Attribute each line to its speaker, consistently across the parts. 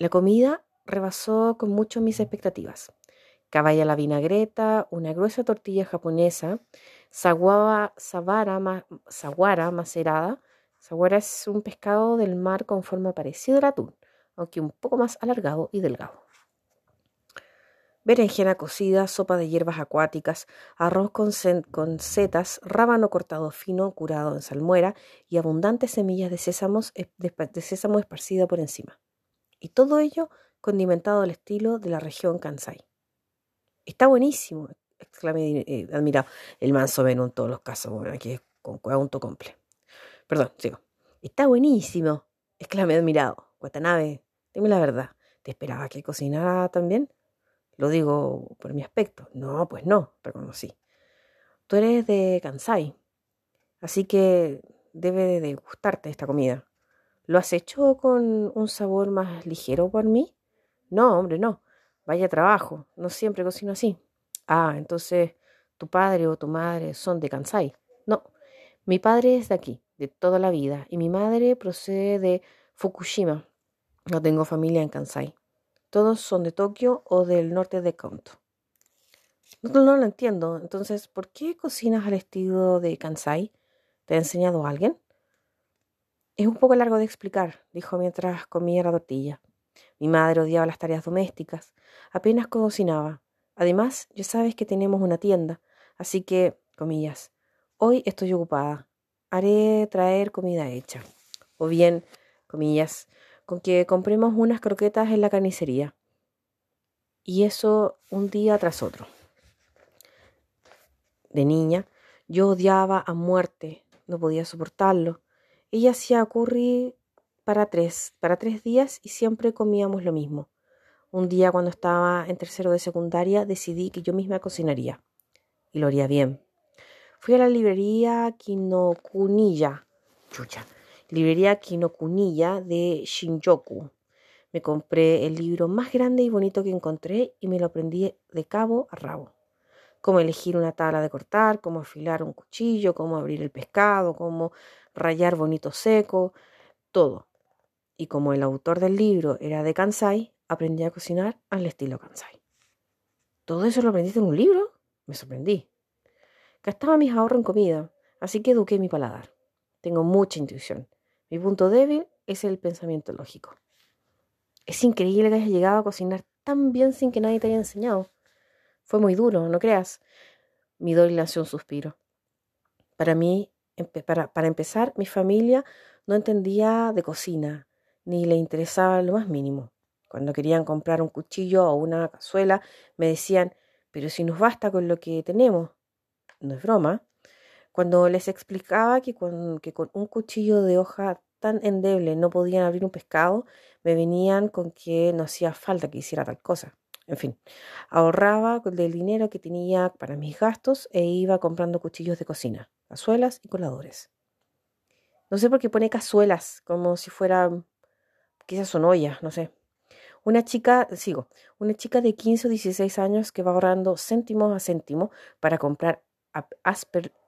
Speaker 1: La comida rebasó con mucho mis expectativas. Caballa la vinagreta, una gruesa tortilla japonesa, saguara, saguara macerada. Saguara es un pescado del mar con forma parecida al atún, aunque un poco más alargado y delgado. Berenjena cocida, sopa de hierbas acuáticas, arroz con, setas, rábano cortado fino, curado en salmuera y abundantes semillas de, sésamos, de sésamo esparcida por encima. Y todo ello condimentado al estilo de la región Kansai. Está buenísimo, exclamé eh, admirado. El manso ven en todos los casos, bueno, aquí es con cuaunto comple. Perdón, sigo. Está buenísimo, exclamé admirado. Watanabe, dime la verdad, ¿te esperaba que cocinara también? Lo digo por mi aspecto. No, pues no, reconocí. Tú eres de Kansai, así que debe de gustarte esta comida. ¿Lo has hecho con un sabor más ligero por mí? No, hombre, no. Vaya trabajo. No siempre cocino así. Ah, entonces tu padre o tu madre son de Kansai. No, mi padre es de aquí, de toda la vida, y mi madre procede de Fukushima. No tengo familia en Kansai. Todos son de Tokio o del norte de Kanto. No, no lo entiendo. Entonces, ¿por qué cocinas al estilo de Kansai? ¿Te ha enseñado alguien? Es un poco largo de explicar, dijo mientras comía la tortilla. Mi madre odiaba las tareas domésticas. Apenas cocinaba. Además, ya sabes que tenemos una tienda, así que, comillas, hoy estoy ocupada. Haré traer comida hecha. O bien, comillas, con que compremos unas croquetas en la carnicería. Y eso un día tras otro. De niña, yo odiaba a muerte, no podía soportarlo. Ella hacía curry para tres, para tres días y siempre comíamos lo mismo. Un día cuando estaba en tercero de secundaria decidí que yo misma cocinaría. Y lo haría bien. Fui a la librería Kinokuniya, chucha, librería Kinokuniya de Shinjuku. Me compré el libro más grande y bonito que encontré y me lo aprendí de cabo a rabo. Cómo elegir una tabla de cortar, cómo afilar un cuchillo, cómo abrir el pescado, cómo rayar bonito seco, todo y como el autor del libro era de Kansai, aprendí a cocinar al estilo Kansai. ¿Todo eso lo aprendiste en un libro? Me sorprendí. Gastaba mis ahorros en comida, así que eduqué mi paladar. Tengo mucha intuición. Mi punto débil es el pensamiento lógico. Es increíble que hayas llegado a cocinar tan bien sin que nadie te haya enseñado. Fue muy duro, no creas. Mi doy lanzó un suspiro. Para mí, para, empezar, mi familia no entendía de cocina, ni le interesaba lo más mínimo. Cuando querían comprar un cuchillo o una cazuela, me decían, pero si nos basta con lo que tenemos. No es broma. Cuando les explicaba que con, que con un cuchillo de hoja tan endeble no podían abrir un pescado, me venían con que no hacía falta que hiciera tal cosa. En fin, ahorraba del dinero que tenía para mis gastos e iba comprando cuchillos de cocina, cazuelas y coladores. No sé por qué pone cazuelas, como si fuera quizás son ollas, no sé. Una chica, sigo, una chica de 15 o 16 años que va ahorrando céntimo a céntimo para comprar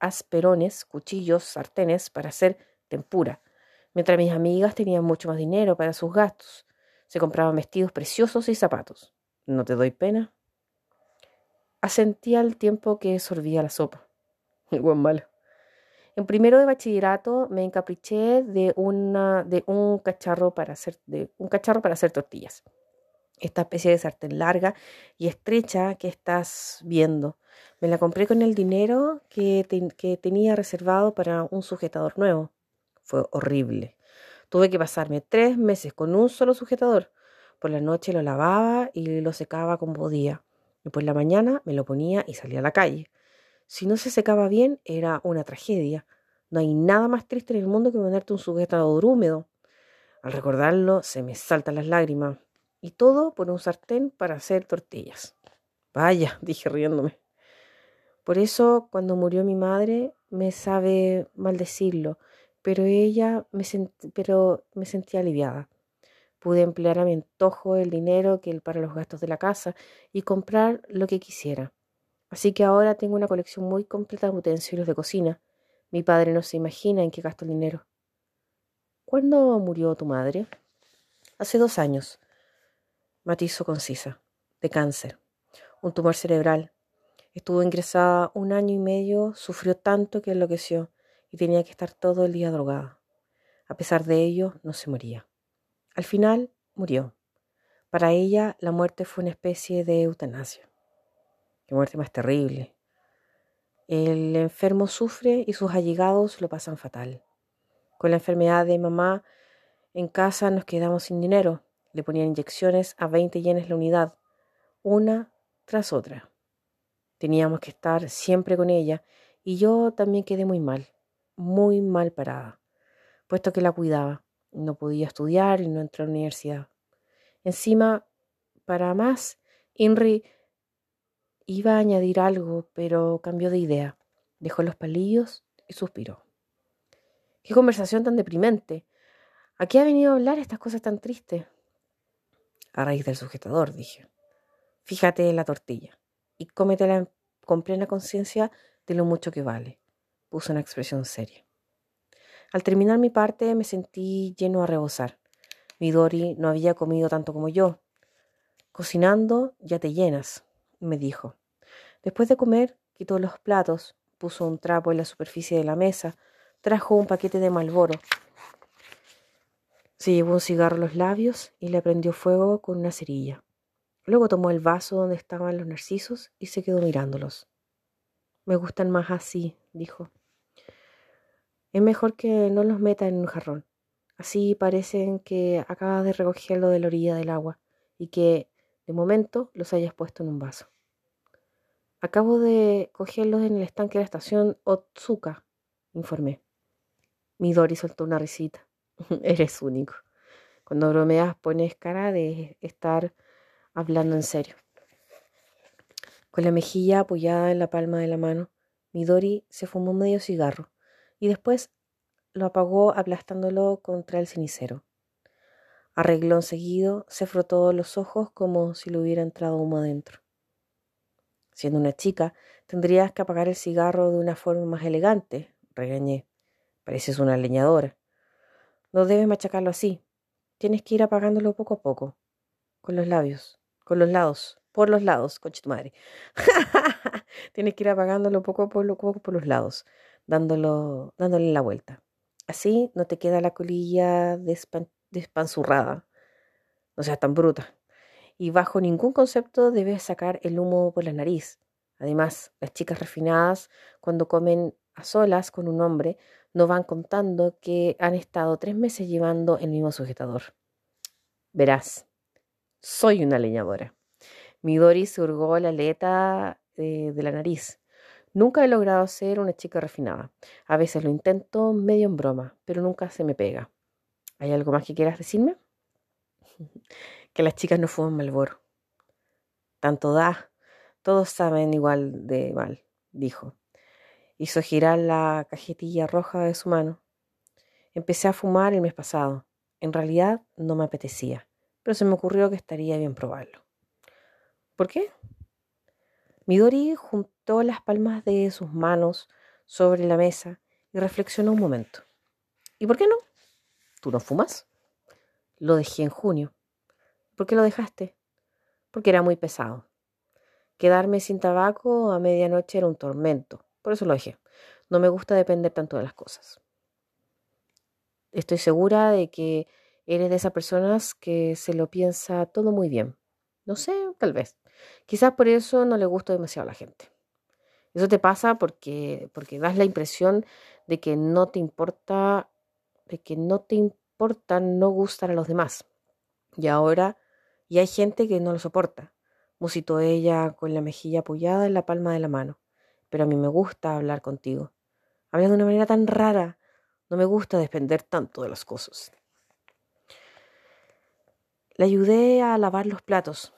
Speaker 1: asperones, cuchillos, sartenes para hacer tempura, mientras mis amigas tenían mucho más dinero para sus gastos. Se compraban vestidos preciosos y zapatos. ¿No te doy pena? Asentía al tiempo que sorbía la sopa. Buen malo. En primero de bachillerato me encapriché de, una, de un, cacharro para hacer, de un cacharro para hacer tortillas. Esta especie de sartén larga y estrecha que estás viendo. Me la compré con el dinero que, que tenía reservado para un sujetador nuevo. Fue horrible. Tuve que pasarme tres meses con un solo sujetador. Por la noche lo lavaba y lo secaba como podía. Y por la mañana me lo ponía y salía a la calle. Si no se secaba bien, era una tragedia. No hay nada más triste en el mundo que ponerte un sujetador húmedo. Al recordarlo, se me saltan las lágrimas. Y todo por un sartén para hacer tortillas. Vaya, dije riéndome. Por eso, cuando murió mi madre, me sabe maldecirlo, pero ella me, pero me sentía aliviada. Pude emplear a mi antojo el dinero que para los gastos de la casa y comprar lo que quisiera. Así que ahora tengo una colección muy completa de utensilios de cocina. Mi padre no se imagina en qué gasto el dinero. ¿Cuándo murió tu madre? Hace dos años. Matizo concisa. De cáncer. Un tumor cerebral. Estuvo ingresada un año y medio, sufrió tanto que enloqueció y tenía que estar todo el día drogada. A pesar de ello, no se moría. Al final, murió. Para ella, la muerte fue una especie de eutanasia. Qué muerte más terrible. El enfermo sufre y sus allegados lo pasan fatal. Con la enfermedad de mamá, en casa nos quedamos sin dinero. Le ponían inyecciones a 20 yenes la unidad, una tras otra. Teníamos que estar siempre con ella y yo también quedé muy mal, muy mal parada, puesto que la cuidaba. No podía estudiar y no entré a la universidad. Encima, para más, Inri iba a añadir algo, pero cambió de idea. Dejó los palillos y suspiró. Qué conversación tan deprimente. ¿A qué ha venido a hablar estas cosas tan tristes? A raíz del sujetador, dije. Fíjate en la tortilla y cómetela con plena conciencia de lo mucho que vale. Puso una expresión seria. Al terminar mi parte me sentí lleno a rebosar. Midori no había comido tanto como yo. Cocinando ya te llenas, me dijo. Después de comer, quitó los platos, puso un trapo en la superficie de la mesa, trajo un paquete de Malboro. Se llevó un cigarro a los labios y le prendió fuego con una cerilla. Luego tomó el vaso donde estaban los narcisos y se quedó mirándolos. Me gustan más así, dijo. Es mejor que no los meta en un jarrón. Así parecen que acabas de recogerlo de la orilla del agua y que, de momento, los hayas puesto en un vaso. Acabo de cogerlos en el estanque de la estación Otsuka, informé. Midori soltó una risita. Eres único. Cuando bromeas pones cara de estar hablando en serio. Con la mejilla apoyada en la palma de la mano, Midori se fumó medio cigarro y después lo apagó aplastándolo contra el cenicero. Arregló enseguida, se frotó los ojos como si le hubiera entrado humo adentro. Siendo una chica, tendrías que apagar el cigarro de una forma más elegante, regañé. Pareces una leñadora. No debes machacarlo así. Tienes que ir apagándolo poco a poco. Con los labios. Con los lados. Por los lados, coche tu madre. Tienes que ir apagándolo poco a poco por los lados, dándole la vuelta. Así no te queda la colilla despanzurrada. No seas tan bruta. Y bajo ningún concepto debes sacar el humo por la nariz. Además, las chicas refinadas, cuando comen a solas con un hombre, no van contando que han estado tres meses llevando el mismo sujetador. Verás, soy una leñadora. Midori se hurgó la aleta de la nariz. Nunca he logrado ser una chica refinada. A veces lo intento medio en broma, pero nunca se me pega. ¿Hay algo más que quieras decirme? que las chicas no fuman Malboro. Tanto da, todos saben igual de mal, dijo. Hizo girar la cajetilla roja de su mano. Empecé a fumar el mes pasado. En realidad no me apetecía, pero se me ocurrió que estaría bien probarlo. ¿Por qué? Midori juntó las palmas de sus manos sobre la mesa y reflexionó un momento. ¿Y por qué no? ¿Tú no fumas? Lo dejé en junio. ¿Por qué lo dejaste? Porque era muy pesado. Quedarme sin tabaco a medianoche era un tormento. Por eso lo dejé. No me gusta depender tanto de las cosas. Estoy segura de que eres de esas personas que se lo piensa todo muy bien. No sé, tal vez. Quizás por eso no le gusta demasiado a la gente. Eso te pasa porque, porque das la impresión de que no te importa, de que no te importa no gustar a los demás. Y ahora, y hay gente que no lo soporta, musitó ella con la mejilla apoyada en la palma de la mano. Pero a mí me gusta hablar contigo. Hablas de una manera tan rara. No me gusta depender tanto de las cosas. Le ayudé a lavar los platos.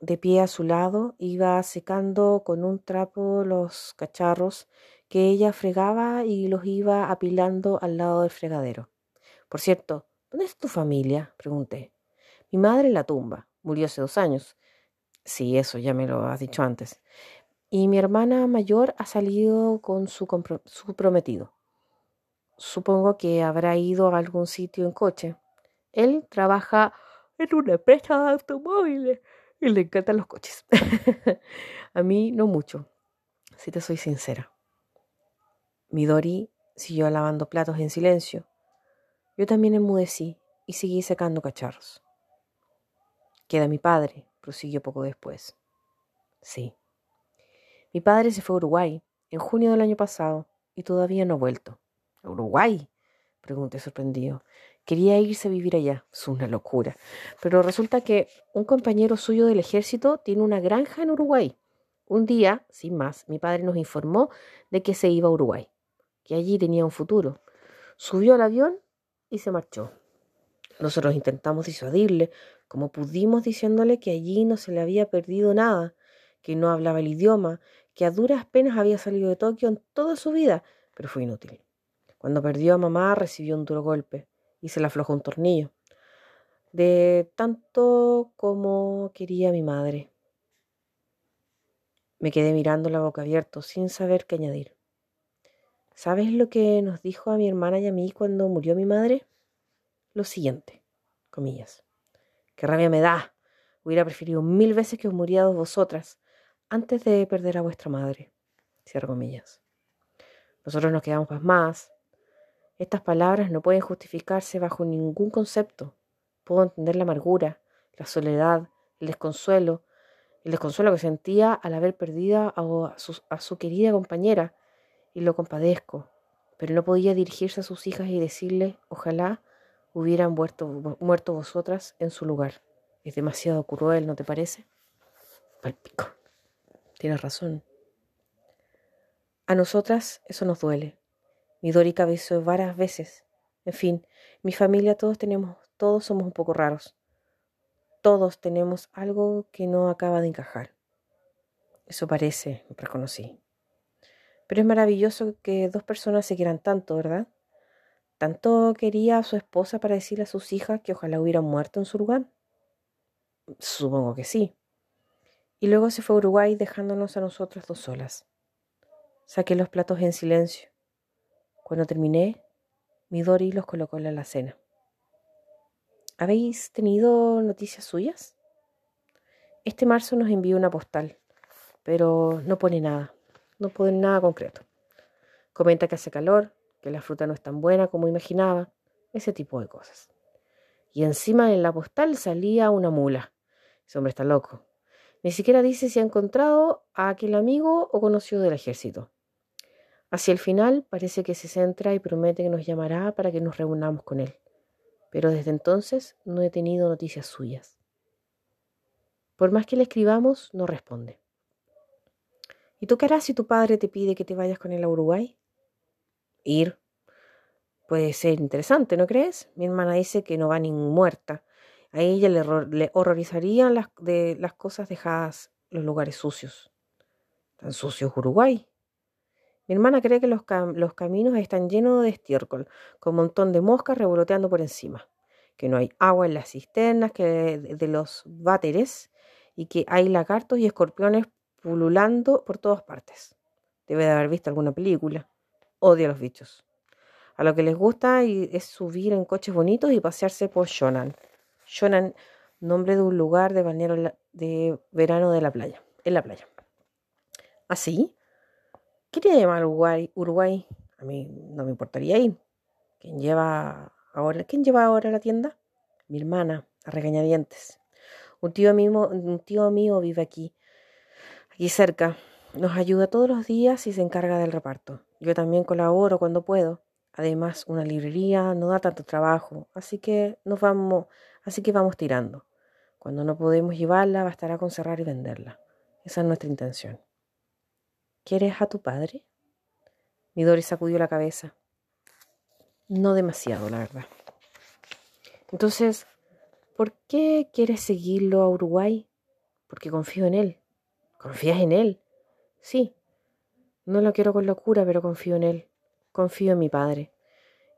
Speaker 1: De pie a su lado, iba secando con un trapo los cacharros que ella fregaba y los iba apilando al lado del fregadero. Por cierto, ¿dónde está tu familia? pregunté. Mi madre en la tumba. Murió hace dos años. Sí, eso ya me lo has dicho antes. Y mi hermana mayor ha salido con su, su prometido. Supongo que habrá ido a algún sitio en coche. Él trabaja en una empresa de automóviles y le encantan los coches. a mí no mucho, si te soy sincera. Midori siguió lavando platos en silencio. Yo también enmudecí y seguí secando cacharros. Queda mi padre, prosiguió poco después. Sí. Mi padre se fue a Uruguay en junio del año pasado y todavía no ha vuelto. ¿Uruguay? Pregunté sorprendido. Quería irse a vivir allá. Es una locura. Pero resulta que un compañero suyo del ejército tiene una granja en Uruguay. Un día, sin más, mi padre nos informó de que se iba a Uruguay, que allí tenía un futuro. Subió al avión y se marchó. Nosotros intentamos disuadirle, como pudimos diciéndole que allí no se le había perdido nada, que no hablaba el idioma, que a duras penas había salido de Tokio en toda su vida, pero fue inútil. Cuando perdió a mamá recibió un duro golpe y se le aflojó un tornillo, de tanto como quería mi madre. Me quedé mirando la boca abierta sin saber qué añadir. ¿Sabes lo que nos dijo a mi hermana y a mí cuando murió mi madre? Lo siguiente, comillas. Qué rabia me da. Hubiera preferido mil veces que os murierais vosotras antes de perder a vuestra madre. Cierro comillas. Nosotros nos quedamos más. Estas palabras no pueden justificarse bajo ningún concepto. Puedo entender la amargura, la soledad, el desconsuelo, el desconsuelo que sentía al haber perdido a su, a su querida compañera, y lo compadezco, pero no podía dirigirse a sus hijas y decirle, ojalá hubieran muerto, muerto vosotras en su lugar. Es demasiado cruel, ¿no te parece? Palpico. Tienes razón. A nosotras eso nos duele. Mi Dori cabezó varias veces. En fin, mi familia todos tenemos, todos somos un poco raros. Todos tenemos algo que no acaba de encajar. Eso parece, reconocí. Pero es maravilloso que dos personas se quieran tanto, ¿verdad? ¿Tanto quería a su esposa para decirle a sus hijas que ojalá hubieran muerto en su lugar? Supongo que sí. Y luego se fue a Uruguay dejándonos a nosotras dos solas. Saqué los platos en silencio. Cuando terminé, Midori los colocó en la alacena. ¿Habéis tenido noticias suyas? Este marzo nos envió una postal, pero no pone nada, no pone nada concreto. Comenta que hace calor, que la fruta no es tan buena como imaginaba, ese tipo de cosas. Y encima en la postal salía una mula. Ese hombre está loco. Ni siquiera dice si ha encontrado a aquel amigo o conocido del ejército. Hacia el final parece que se centra y promete que nos llamará para que nos reunamos con él pero desde entonces no he tenido noticias suyas. Por más que le escribamos, no responde. ¿Y tú qué harás si tu padre te pide que te vayas con él a Uruguay? Ir. Puede ser interesante, ¿no crees? Mi hermana dice que no va ni muerta. A ella le, horrorizarían las, de, cosas dejadas los lugares sucios. ¿Tan sucios Uruguay? Mi hermana cree que los, caminos están llenos de estiércol, con un montón de moscas revoloteando por encima, que no hay agua en las cisternas que de, los váteres y que hay lagartos y escorpiones pululando por todas partes. Debe de haber visto alguna película. Odia a los bichos. A lo que les gusta es subir en coches bonitos y pasearse por Shonan. Shonan, nombre de un lugar de balneario de verano de la playa, en la playa. ¿Así? Quería llamar Uruguay, Uruguay. A mí no me importaría ir. ¿Quién lleva ahora, ¿quién lleva ahora la tienda? Mi hermana, a regañadientes. Un tío, mío, un tío mío vive aquí, aquí cerca. Nos ayuda todos los días y se encarga del reparto. Yo también colaboro cuando puedo. Además, una librería no da tanto trabajo, así que nos vamos, así que vamos tirando. Cuando no podemos llevarla, bastará con cerrar y venderla. Esa es nuestra intención. ¿Quieres a tu padre? Midori sacudió la cabeza. No demasiado, la verdad. Entonces, ¿por qué quieres seguirlo a Uruguay? Porque confío en él. ¿Confías en él? Sí. No lo quiero con locura, pero confío en él. Confío en mi padre.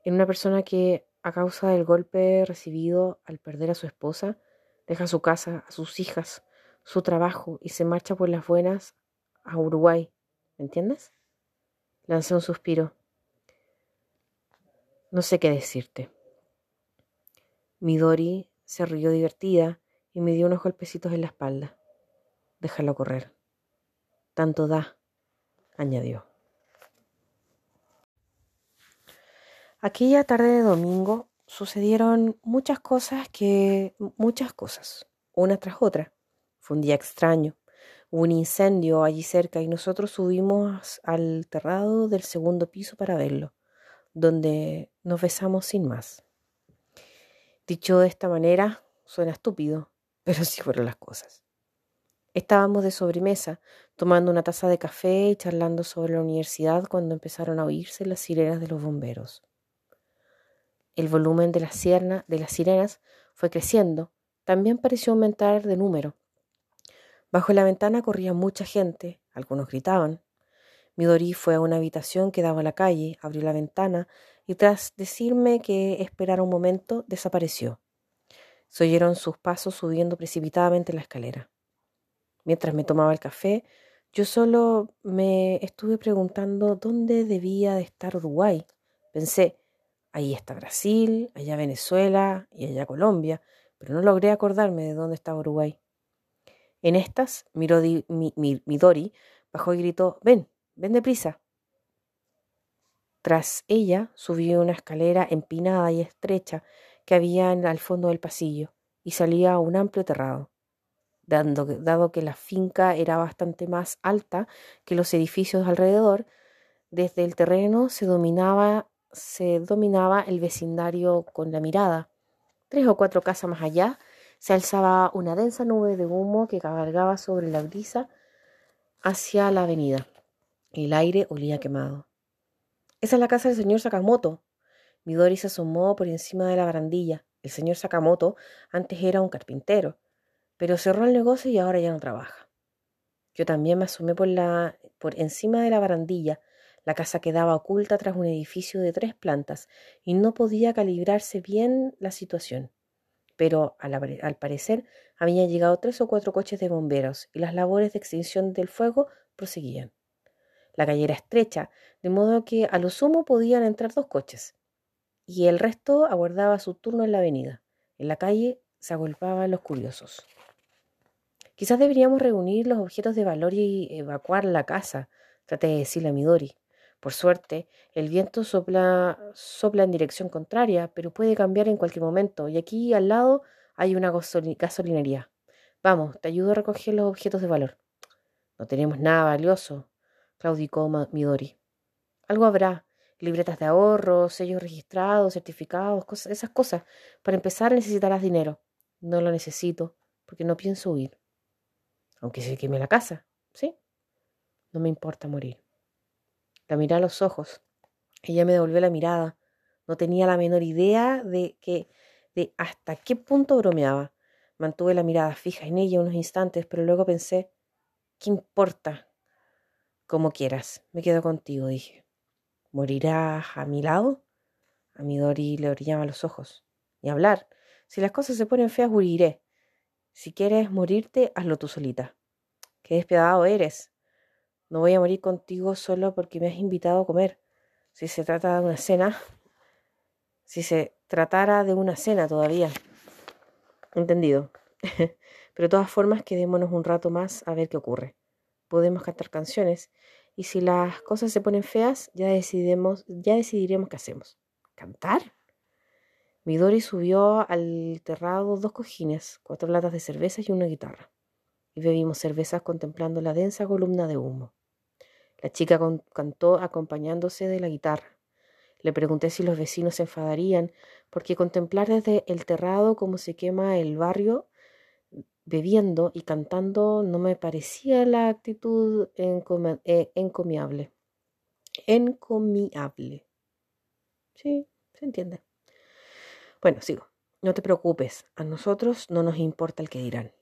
Speaker 1: En una persona que, a causa del golpe recibido al perder a su esposa, deja su casa, a sus hijas, su trabajo y se marcha por las buenas a Uruguay ¿Me entiendes? Lancé un suspiro. No sé qué decirte. Midori se rió divertida y me dio unos golpecitos en la espalda. Déjalo correr. Tanto da, añadió. Aquella tarde de domingo sucedieron muchas cosas que... muchas cosas, una tras otra. Fue un día extraño. Hubo un incendio allí cerca y nosotros subimos al terrado del segundo piso para verlo, donde nos besamos sin más. Dicho de esta manera, suena estúpido, pero sí fueron las cosas. Estábamos de sobremesa, tomando una taza de café y charlando sobre la universidad cuando empezaron a oírse las sirenas de los bomberos. El volumen de, la de las sirenas fue creciendo, también pareció aumentar de número. Bajo la ventana corría mucha gente, algunos gritaban. Midori fue a una habitación que daba a la calle, abrió la ventana y tras decirme que esperara un momento, desapareció. Se oyeron sus pasos subiendo precipitadamente la escalera. Mientras me tomaba el café, yo solo me estuve preguntando dónde debía de estar Uruguay. Pensé, ahí está Brasil, allá Venezuela y allá Colombia, pero no logré acordarme de dónde estaba Uruguay. En estas, miró Midori, bajó y gritó, ven, ven deprisa. Tras ella subí una escalera empinada y estrecha que había al fondo del pasillo y salía a un amplio terrado. Dado que la finca era bastante más alta que los edificios alrededor, desde el terreno se dominaba, se dominaba el vecindario con la mirada. Tres o cuatro casas más allá se alzaba una densa nube de humo que cabalgaba sobre la brisa hacia la avenida. El aire olía quemado. Esa es la casa del señor Sakamoto. Midori se asomó por encima de la barandilla. El señor Sakamoto antes era un carpintero, pero cerró el negocio y ahora ya no trabaja. Yo también me asomé por, la, por encima de la barandilla. La casa quedaba oculta tras un edificio de tres plantas y no podía calibrarse bien la situación. Pero al, al parecer habían llegado tres o cuatro coches de bomberos y las labores de extinción del fuego proseguían. La calle era estrecha, de modo que a lo sumo podían entrar dos coches, y el resto aguardaba su turno en la avenida. En la calle se agolpaban los curiosos. Quizás deberíamos reunir los objetos de valor y evacuar la casa, traté de decirle a Midori. Por suerte, el viento sopla, sopla en dirección contraria, pero puede cambiar en cualquier momento, y aquí al lado hay una gasolinería. Vamos, te ayudo a recoger los objetos de valor. No tenemos nada valioso, claudicó Midori. Algo habrá, libretas de ahorro, sellos registrados, certificados, cosas, esas cosas. Para empezar necesitarás dinero. No lo necesito, porque no pienso huir. Aunque se queme la casa, ¿sí? No me importa morir. La miré a los ojos. Ella me devolvió la mirada. No tenía la menor idea de que de hasta qué punto bromeaba. Mantuve la mirada fija en ella unos instantes, pero luego pensé, ¿qué importa? Como quieras, me quedo contigo, dije. ¿Morirás a mi lado? A Midori le brillaban los ojos. Ni hablar. Si las cosas se ponen feas, huiré. Si quieres morirte, hazlo tú solita. Qué despiadado eres. No voy a morir contigo solo porque me has invitado a comer. Si se trata de una cena, si se tratara de una cena todavía. Entendido. Pero de todas formas, quedémonos un rato más a ver qué ocurre podemos cantar canciones y si las cosas se ponen feas, ya ya decidiremos qué hacemos. ¿Cantar? Midori subió al terrado dos cojines, cuatro latas de cerveza y una guitarra. Y bebimos cervezas contemplando la densa columna de humo. La chica cantó acompañándose de la guitarra. Le pregunté si los vecinos se enfadarían, porque contemplar desde el terrado cómo se quema el barrio bebiendo y cantando no me parecía la actitud eh, encomiable. Encomiable. Sí, se entiende. Bueno, sigo. No te preocupes, a nosotros no nos importa el que dirán.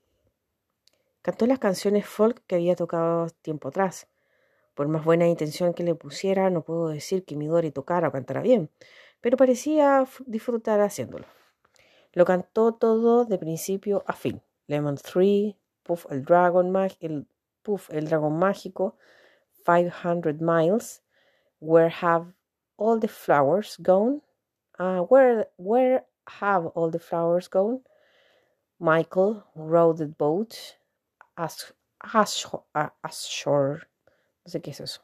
Speaker 1: Cantó las canciones folk que había tocado tiempo atrás. Por más buena intención que le pusiera, no puedo decir que Midori tocara o cantara bien, pero parecía disfrutar haciéndolo. Lo cantó todo de principio a fin. Lemon 3, Puff el Dragon, el, Puff el Dragón Mágico, 500 Miles, Where Have All the Flowers Gone? Uh, where, where Have All the Flowers Gone? Michael rowed the boat ashore. No sé qué es eso.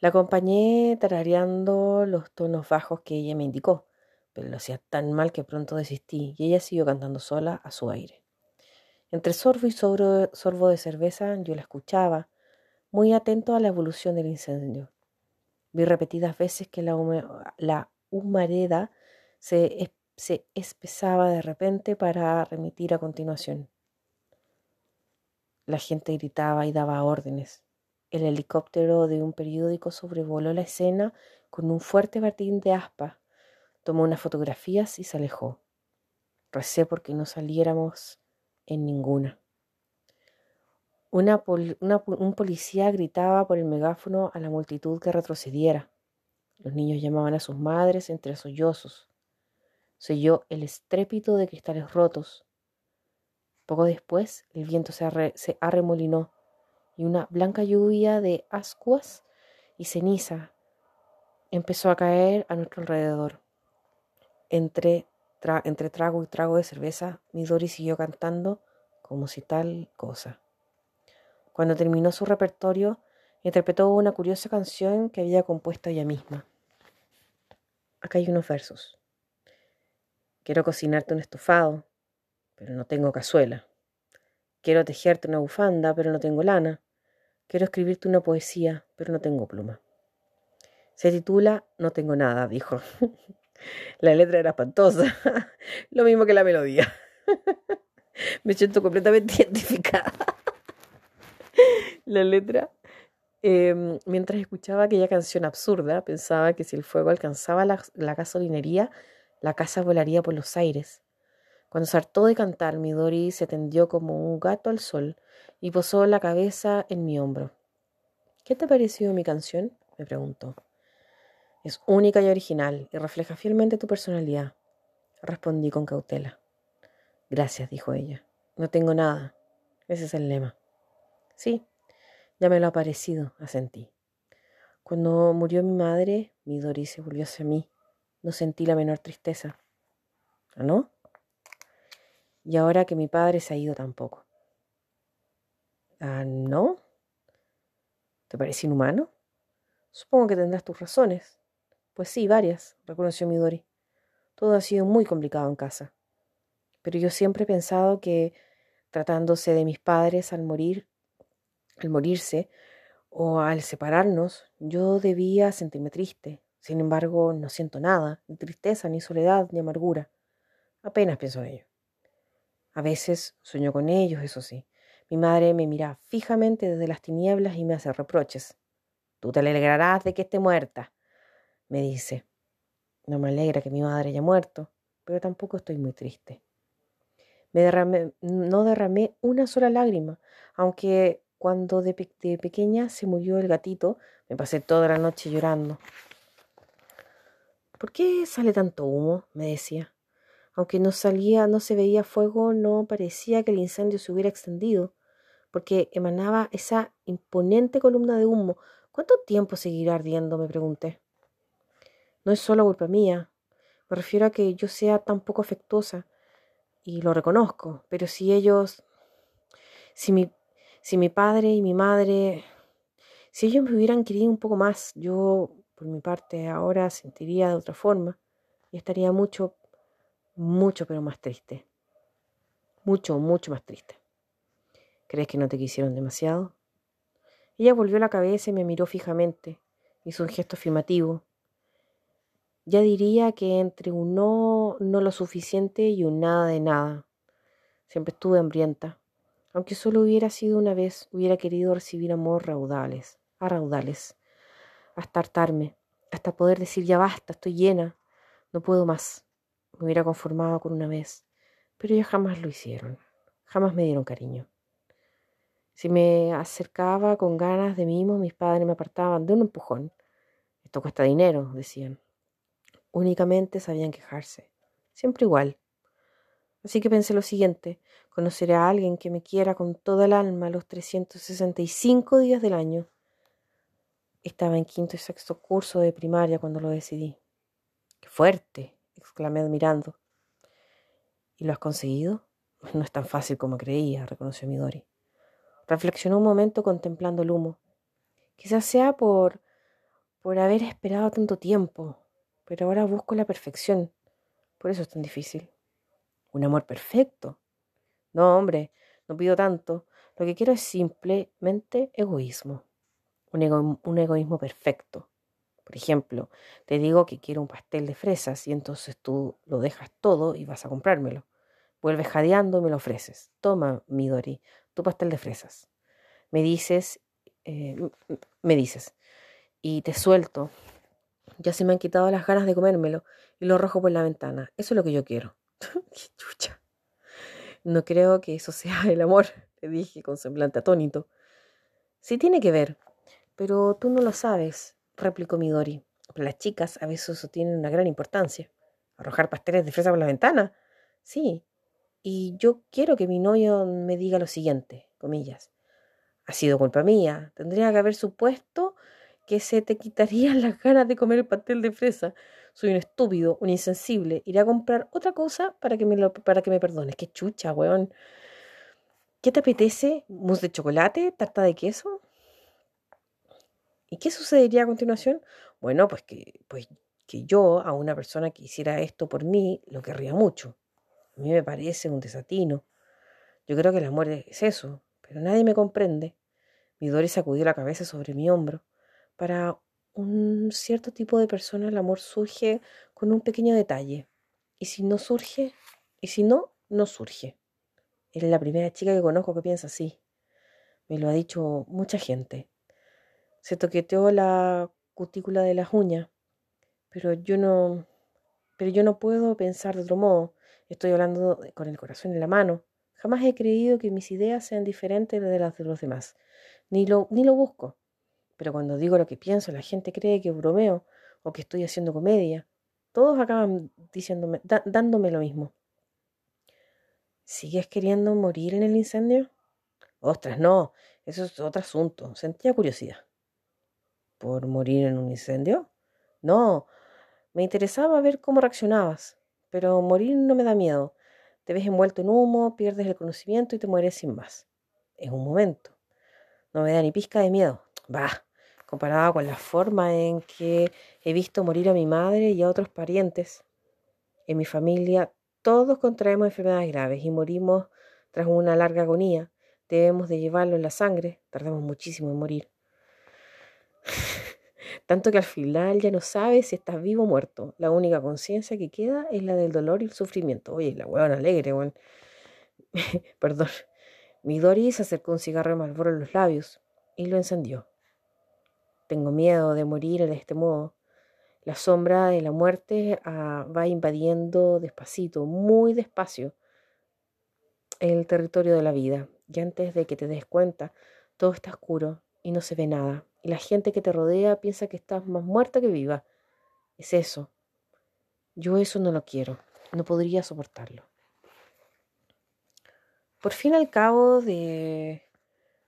Speaker 1: La acompañé tarareando los tonos bajos que ella me indicó, pero lo hacía tan mal que pronto desistí y ella siguió cantando sola a su aire. Entre sorbo y sorbo de cerveza yo la escuchaba, muy atento a la evolución del incendio. Vi repetidas veces que la, humareda se, se espesaba de repente para remitir a continuación. La gente gritaba y daba órdenes. El helicóptero de un periódico sobrevoló la escena con un fuerte batín de aspa, tomó unas fotografías y se alejó. Recé porque no saliéramos en ninguna un policía gritaba por el megáfono a la multitud que retrocediera. Los niños llamaban a sus madres entre sollozos. Se oyó el estrépito de cristales rotos. Poco después el viento se, arremolinó y una blanca lluvia de ascuas y ceniza empezó a caer a nuestro alrededor. Entre, entre trago y trago de cerveza, Midori siguió cantando como si tal cosa. Cuando terminó su repertorio, interpretó una curiosa canción que había compuesto ella misma. Acá hay unos versos. Quiero cocinarte un estofado, pero no tengo cazuela. Quiero tejerte una bufanda, pero no tengo lana. Quiero escribirte una poesía, pero no tengo pluma. Se titula No tengo nada, dijo. la letra era espantosa, lo mismo que la melodía. Me siento completamente identificada la letra. Em, mientras escuchaba aquella canción absurda, pensaba que si el fuego alcanzaba la, gasolinería, la casa volaría por los aires. Cuando se hartó de cantar, Midori se tendió como un gato al sol y posó la cabeza en mi hombro. ¿Qué te ha parecido mi canción? me preguntó. Es única y original y refleja fielmente tu personalidad, respondí con cautela. Gracias, dijo ella. No tengo nada. Ese es el lema. Sí, ya me lo ha parecido, asentí. Cuando murió mi madre, mi Doris se volvió hacia mí. No sentí la menor tristeza. ¿Ah, no? Y ahora que mi padre se ha ido tampoco. ¿Ah, no? ¿Te parece inhumano? Supongo que tendrás tus razones. Pues sí, varias, reconoció Midori. Todo ha sido muy complicado en casa. Pero yo siempre he pensado que, tratándose de mis padres al morir, al morirse o al separarnos, yo debía sentirme triste. Sin embargo, no siento nada, ni tristeza, ni soledad, ni amargura. Apenas pienso en ello. A veces sueño con ellos, eso sí. Mi madre me mira fijamente desde las tinieblas y me hace reproches. Tú te alegrarás de que esté muerta, me dice. No me alegra que mi madre haya muerto, pero tampoco estoy muy triste. Me derramé, no derramé una sola lágrima, aunque cuando de, pequeña se murió el gatito, me pasé toda la noche llorando. ¿Por qué sale tanto humo? me decía. Aunque no salía, no se veía fuego, no parecía que el incendio se hubiera extendido, porque emanaba esa imponente columna de humo. ¿Cuánto tiempo seguirá ardiendo? me pregunté. No es solo culpa mía. Me refiero a que yo sea tan poco afectuosa, y lo reconozco, pero si ellos, si mi si mi padre y mi madre, si ellos me hubieran querido un poco más, yo por mi parte ahora sentiría de otra forma y estaría mucho, mucho, pero más triste. Mucho, mucho más triste. ¿Crees que no te quisieron demasiado? Ella volvió la cabeza y me miró fijamente. Hizo un gesto afirmativo. Ya diría que entre un no, no lo suficiente y un nada de nada. Siempre estuve hambrienta. Aunque solo hubiera sido una vez, hubiera querido recibir amor raudales, a raudales, hasta hartarme, hasta poder decir ya basta, estoy llena, no puedo más. Me hubiera conformado con una vez, pero ellos jamás lo hicieron, jamás me dieron cariño. Si me acercaba con ganas de mimo, mis padres me apartaban de un empujón. Esto cuesta dinero, decían. Únicamente sabían quejarse, siempre igual. Así que pensé lo siguiente, conoceré a alguien que me quiera con toda el alma los 365 días del año. Estaba en quinto y sexto curso de primaria cuando lo decidí. ¡Qué fuerte! exclamé admirando. ¿Y lo has conseguido? No es tan fácil como creía, reconoció Midori. Reflexionó un momento contemplando el humo. Quizás sea por por haber esperado tanto tiempo, pero ahora busco la perfección. Por eso es tan difícil. Un amor perfecto. No, hombre, no pido tanto. Lo que quiero es simplemente egoísmo. Un, egoísmo perfecto. Por ejemplo, te digo que quiero un pastel de fresas y entonces tú lo dejas todo y vas a comprármelo. Vuelves jadeando y me lo ofreces. Toma, Midori, tu pastel de fresas. Me dices, eh, me dices, y te suelto. Ya se me han quitado las ganas de comérmelo y lo arrojo por la ventana. Eso es lo que yo quiero. ¡Qué chucha! No creo que eso sea el amor, le dije con semblante atónito. Sí tiene que ver, pero tú no lo sabes, replicó Midori. Las chicas a veces eso tiene una gran importancia. ¿Arrojar pasteles de fresa por la ventana? Sí. Y yo quiero que mi novio me diga lo siguiente, comillas. Ha sido culpa mía. Tendría que haber supuesto que se te quitarían las ganas de comer el pastel de fresa. Soy un estúpido, un insensible. Iré a comprar otra cosa para que me, lo, para que me perdones. Qué chucha, weón. ¿Qué te apetece? ¿Mousse de chocolate? ¿Tarta de queso? ¿Y qué sucedería a continuación? Bueno, pues que, pues que yo a una persona que hiciera esto por mí lo querría mucho. A mí me parece un desatino. Yo creo que el amor es eso, pero nadie me comprende. Mi Dory sacudió la cabeza sobre mi hombro. Para un cierto tipo de persona el amor surge con un pequeño detalle. Y si no surge, y si no, no surge. Eres la primera chica que conozco que piensa así. Me lo ha dicho mucha gente. Se toqueteó la cutícula de las uñas, pero yo no, pero yo no puedo pensar de otro modo. Estoy hablando con el corazón en la mano. Jamás he creído que mis ideas sean diferentes de las de los demás. Ni lo, ni lo busco. Pero cuando digo lo que pienso, la gente cree que bromeo o que estoy haciendo comedia. Todos acaban diciéndome, dándome lo mismo. ¿Sigues queriendo morir en el incendio? Ostras, no, eso es otro asunto. Sentía curiosidad. ¿Por morir en un incendio? No, me interesaba ver cómo reaccionabas, pero morir no me da miedo. Te ves envuelto en humo, pierdes el conocimiento y te mueres sin más. En un momento. No me da ni pizca de miedo. Bah, comparada con la forma en que he visto morir a mi madre y a otros parientes. En mi familia todos contraemos enfermedades graves y morimos tras una larga agonía. Debemos de llevarlo en la sangre, tardamos muchísimo en morir. Tanto que al final ya no sabes si estás vivo o muerto. La única conciencia que queda es la del dolor y el sufrimiento. Oye, la huevona alegre, weón. Perdón. Mi Doris acercó un cigarro de Marlboro en los labios y lo encendió. Tengo miedo de morir de este modo. La sombra de la muerte ah, va invadiendo despacito, muy despacio, el territorio de la vida. Y antes de que te des cuenta, todo está oscuro y no se ve nada. Y la gente que te rodea piensa que estás más muerta que viva. Es eso. Yo eso no lo quiero. No podría soportarlo. Por fin, al cabo de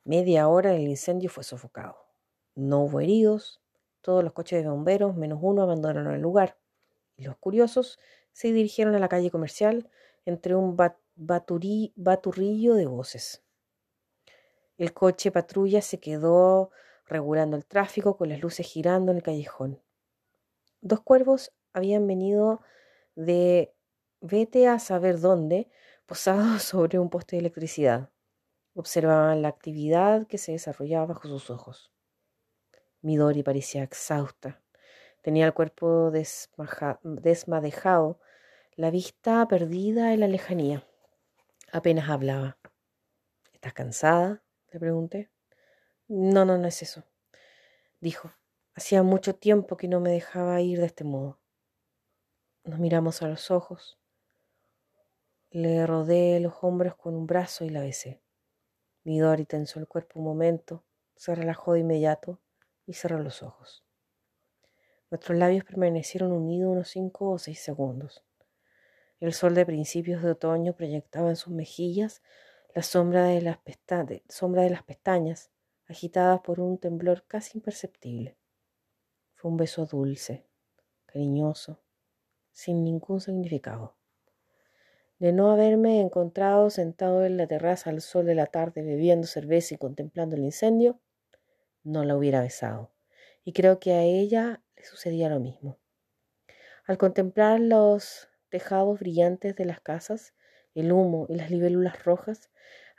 Speaker 1: media hora, el incendio fue sofocado. No hubo heridos, todos los coches de bomberos, menos uno, abandonaron el lugar. Y los curiosos se dirigieron a la calle comercial entre un baturrillo de voces. El coche patrulla se quedó regulando el tráfico con las luces girando en el callejón. Dos cuervos habían venido de vete a saber dónde, posados sobre un poste de electricidad. Observaban la actividad que se desarrollaba bajo sus ojos. Midori parecía exhausta. Tenía el cuerpo desmadejado, la vista perdida en la lejanía. Apenas hablaba. ¿Estás cansada? le pregunté. No, no, no es eso. Dijo. Hacía mucho tiempo que no me dejaba ir de este modo. Nos miramos a los ojos. Le rodé los hombros con un brazo y la besé. Midori tensó el cuerpo un momento, se relajó de inmediato y cerró los ojos. Nuestros labios permanecieron unidos unos cinco o seis segundos. El sol de principios de otoño proyectaba en sus mejillas la sombra de las, sombra de las pestañas, agitadas por un temblor casi imperceptible. Fue un beso dulce, cariñoso, sin ningún significado. De no haberme encontrado sentado en la terraza al sol de la tarde bebiendo cerveza y contemplando el incendio, no la hubiera besado. Y creo que a ella le sucedía lo mismo. Al contemplar los tejados brillantes de las casas, el humo y las libélulas rojas,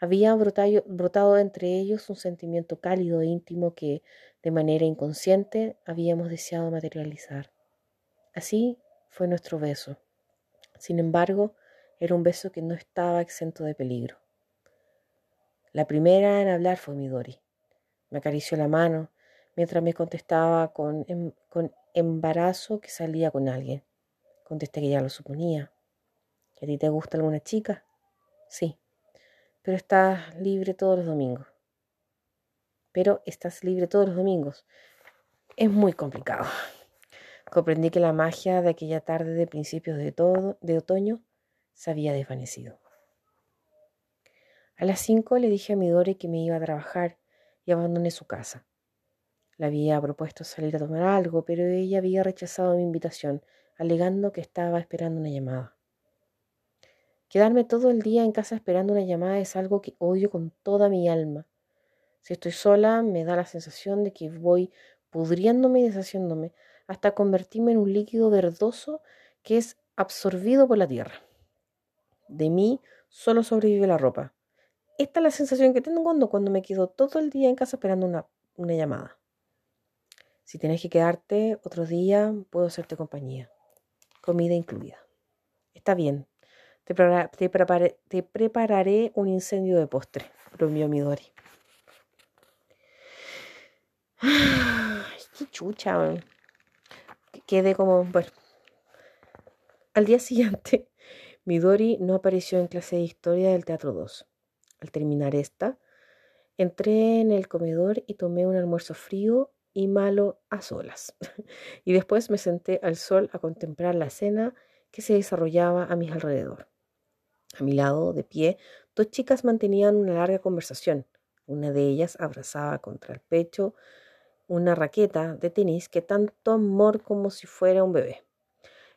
Speaker 1: había brotado, entre ellos un sentimiento cálido e íntimo que, de manera inconsciente, habíamos deseado materializar. Así fue nuestro beso. Sin embargo, era un beso que no estaba exento de peligro. La primera en hablar fue Midori. Me acarició la mano mientras me contestaba con, em, con embarazo que salía con alguien. Contesté que ya lo suponía. ¿A ti te gusta alguna chica? Sí, pero estás libre todos los domingos. Pero estás libre todos los domingos. Es muy complicado. Comprendí que la magia de aquella tarde de principios de, todo, de otoño se había desvanecido. A las cinco le dije a Midori que me iba a trabajar y abandoné su casa. Le había propuesto salir a tomar algo, pero ella había rechazado mi invitación, alegando que estaba esperando una llamada. Quedarme todo el día en casa esperando una llamada es algo que odio con toda mi alma. Si estoy sola, me da la sensación de que voy pudriéndome y deshaciéndome hasta convertirme en un líquido verdoso que es absorbido por la tierra. De mí solo sobrevive la ropa. Esta es la sensación que tengo cuando, me quedo todo el día en casa esperando una, una llamada. Si tienes que quedarte otro día, puedo hacerte compañía. Comida incluida. Está bien, te, prepararé un incendio de postre, bromeó Midori. Ay, qué chucha. Quedé como. Bueno. Al día siguiente, Midori no apareció en clase de historia del Teatro 2. Al terminar esta, entré en el comedor y tomé un almuerzo frío y malo a solas. y después me senté al sol a contemplar la escena que se desarrollaba a mi alrededor. A mi lado, de pie, dos chicas mantenían una larga conversación. Una de ellas abrazaba contra el pecho una raqueta de tenis que tanto amor como si fuera un bebé.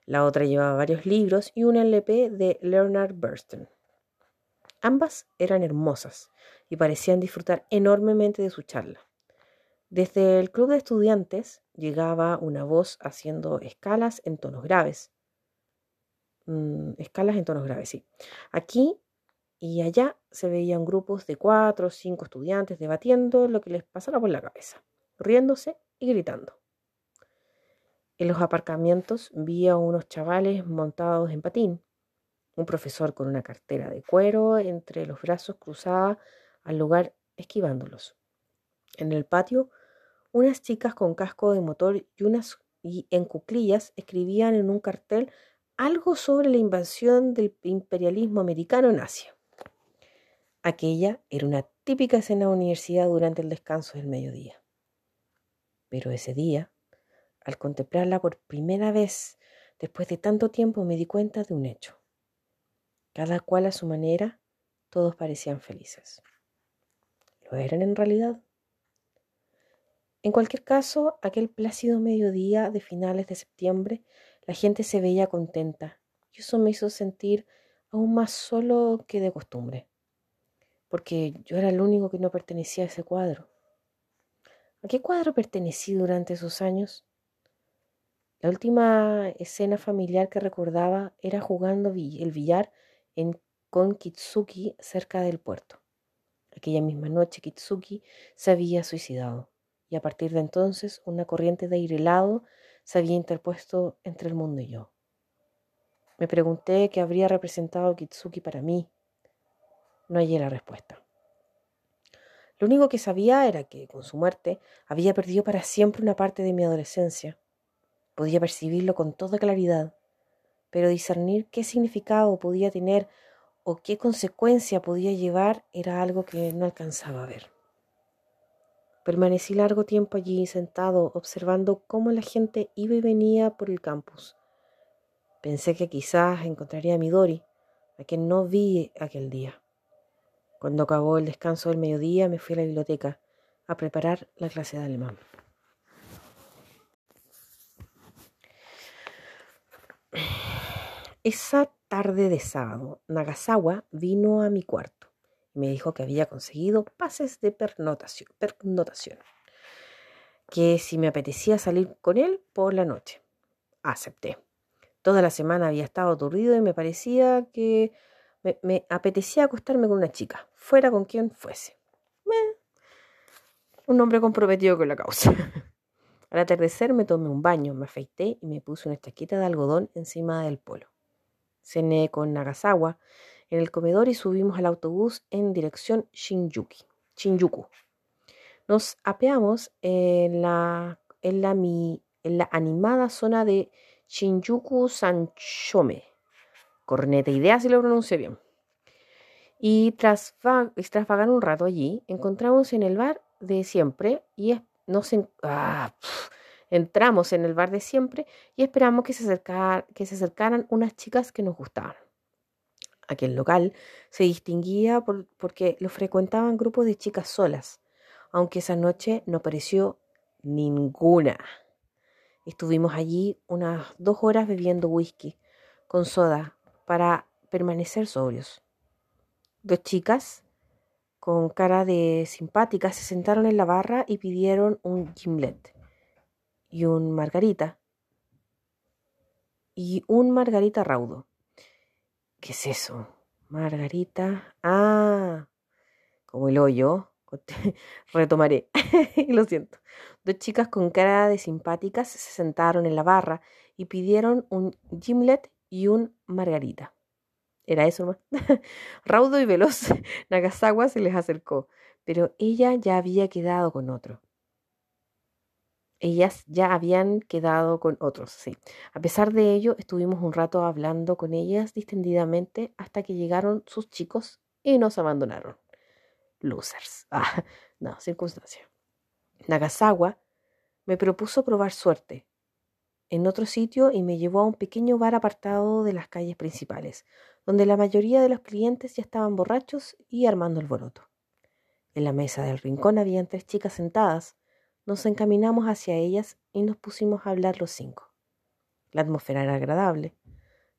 Speaker 1: La otra llevaba varios libros y un LP de Leonard Bernstein. Ambas eran hermosas y parecían disfrutar enormemente de su charla. Desde el club de estudiantes llegaba una voz haciendo escalas en tonos graves. Mm, escalas en tonos graves, sí. Aquí y allá se veían grupos de cuatro o cinco estudiantes debatiendo lo que les pasara por la cabeza, riéndose y gritando. En los aparcamientos vi a unos chavales montados en patín. Un profesor con una cartera de cuero entre los brazos cruzaba al lugar esquivándolos. En el patio, unas chicas con casco de motor y unas en cuclillas escribían en un cartel algo sobre la invasión del imperialismo americano en Asia. Aquella era una típica escena de universidad durante el descanso del mediodía. Pero ese día, al contemplarla por primera vez después de tanto tiempo, me di cuenta de un hecho. Cada cual a su manera, todos parecían felices. ¿Lo eran en realidad? En cualquier caso, aquel plácido mediodía de finales de septiembre la gente se veía contenta y eso me hizo sentir aún más solo que de costumbre, porque yo era el único que no pertenecía a ese cuadro. ¿A qué cuadro pertenecí durante esos años? La última escena familiar que recordaba era jugando el billar en, con Kitsuki cerca del puerto. Aquella misma noche Kitsuki se había suicidado y a partir de entonces una corriente de aire helado se había interpuesto entre el mundo y yo. Me pregunté qué habría representado Kitsuki para mí. No hallé la respuesta. Lo único que sabía era que, con su muerte, había perdido para siempre una parte de mi adolescencia. Podía percibirlo con toda claridad, pero discernir qué significado podía tener o qué consecuencia podía llevar era algo que no alcanzaba a ver. Permanecí largo tiempo allí sentado observando cómo la gente iba y venía por el campus. Pensé que quizás encontraría a Midori, a quien no vi aquel día. Cuando acabó el descanso del mediodía me fui a la biblioteca a preparar la clase de alemán. Esa tarde de sábado, Nagasawa vino a mi cuarto me dijo que había conseguido pases de pernotación, que si me apetecía salir con él por la noche. Acepté. Toda la semana había estado aturdido y me parecía que me, apetecía acostarme con una chica, fuera con quien fuese. un hombre comprometido con la causa. Al atardecer me tomé un baño, me afeité y me puse una chaqueta de algodón encima del polo. Cené con Nagasawa en el comedor y subimos al autobús en dirección Shinjuki, Shinjuku. Nos apeamos en la, en la, en la animada zona de Shinjuku Sanchome. Corneta idea si lo pronuncié bien. Y tras, tras vagar un rato allí, encontramos en el bar de siempre y nos ah, entramos en el bar de siempre y esperamos que se, que se acercaran unas chicas que nos gustaban. Aquel local se distinguía por, porque lo frecuentaban grupos de chicas solas, aunque esa noche no apareció ninguna. Estuvimos allí unas dos horas bebiendo whisky con soda para permanecer sobrios. Dos chicas con cara de simpáticas se sentaron en la barra y pidieron un gimlet y un margarita y un margarita raudo. ¿Qué es eso? Margarita. Ah, como el hoyo. Retomaré. Lo siento. Dos chicas con cara de simpáticas se sentaron en la barra y pidieron un gimlet y un margarita. Era eso más. Raudo y veloz, Nagasawa se les acercó, pero ella ya había quedado con otro. Ellas ya habían quedado con otros, sí. A pesar de ello, estuvimos un rato hablando con ellas distendidamente hasta que llegaron sus chicos y nos abandonaron. Losers. Ah, no, circunstancia. Nagasawa me propuso probar suerte, en otro sitio y me llevó a un pequeño bar apartado de las calles principales, donde la mayoría de los clientes ya estaban borrachos y armando alboroto. En la mesa del rincón habían tres chicas sentadas. Nos encaminamos hacia ellas y nos pusimos a hablar los cinco. La atmósfera era agradable.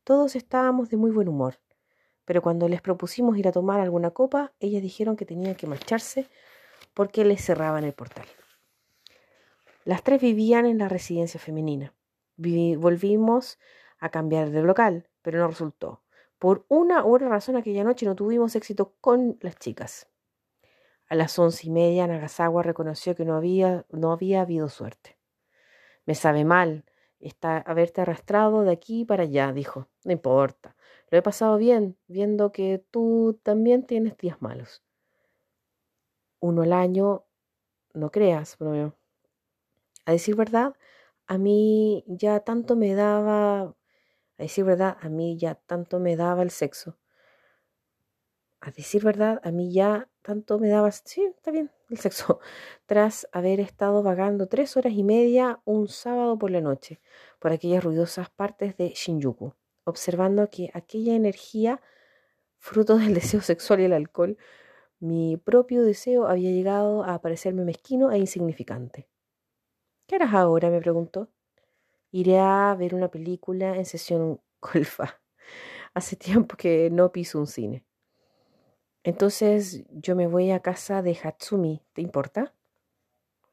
Speaker 1: Todos estábamos de muy buen humor, pero cuando les propusimos ir a tomar alguna copa, ellas dijeron que tenían que marcharse porque les cerraban el portal. Las tres vivían en la residencia femenina volvimos a cambiar de local, pero no resultó. Por una u otra razón aquella noche no tuvimos éxito con las chicas. A las once y media Nagasawa reconoció que no había, no había habido suerte. Me sabe mal está, haberte arrastrado de aquí para allá, dijo. No importa. Lo he pasado bien, viendo que tú también tienes días malos. Uno al año, no creas, bromeó. A decir verdad, a mí ya tanto me daba, a decir verdad, a mí ya tanto me daba el sexo. A decir verdad, a mí ya tanto me daba, sí, está bien, el sexo, tras haber estado vagando tres horas y media un sábado por la noche por aquellas ruidosas partes de Shinjuku, observando que aquella energía, fruto del deseo sexual y el alcohol, mi propio deseo había llegado a parecerme mezquino e insignificante. ¿Qué harás ahora? me preguntó. Iré a ver una película en sesión golfa. Hace tiempo que no piso un cine. Entonces yo me voy a casa de Hatsumi. ¿Te importa?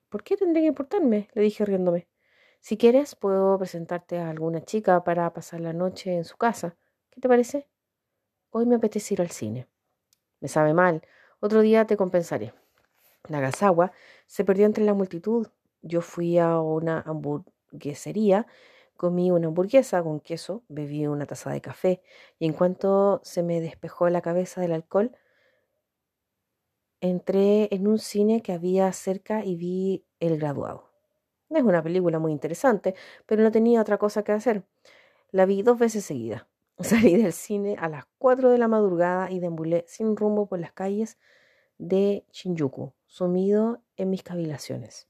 Speaker 1: ¿Por qué tendría que importarme? le dije riéndome. Si quieres, puedo presentarte a alguna chica para pasar la noche en su casa. ¿Qué te parece? Hoy me apetece ir al cine. Me sabe mal. Otro día te compensaré. Nagasawa se perdió entre la multitud yo fui a una hamburguesería, comí una hamburguesa con queso, bebí una taza de café y en cuanto se me despejó la cabeza del alcohol, entré en un cine que había cerca y vi El graduado. Es una película muy interesante, pero no tenía otra cosa que hacer. La vi dos veces seguida. Salí del cine a las 4 de la madrugada y deambulé sin rumbo por las calles de Shinjuku, sumido en mis cavilaciones.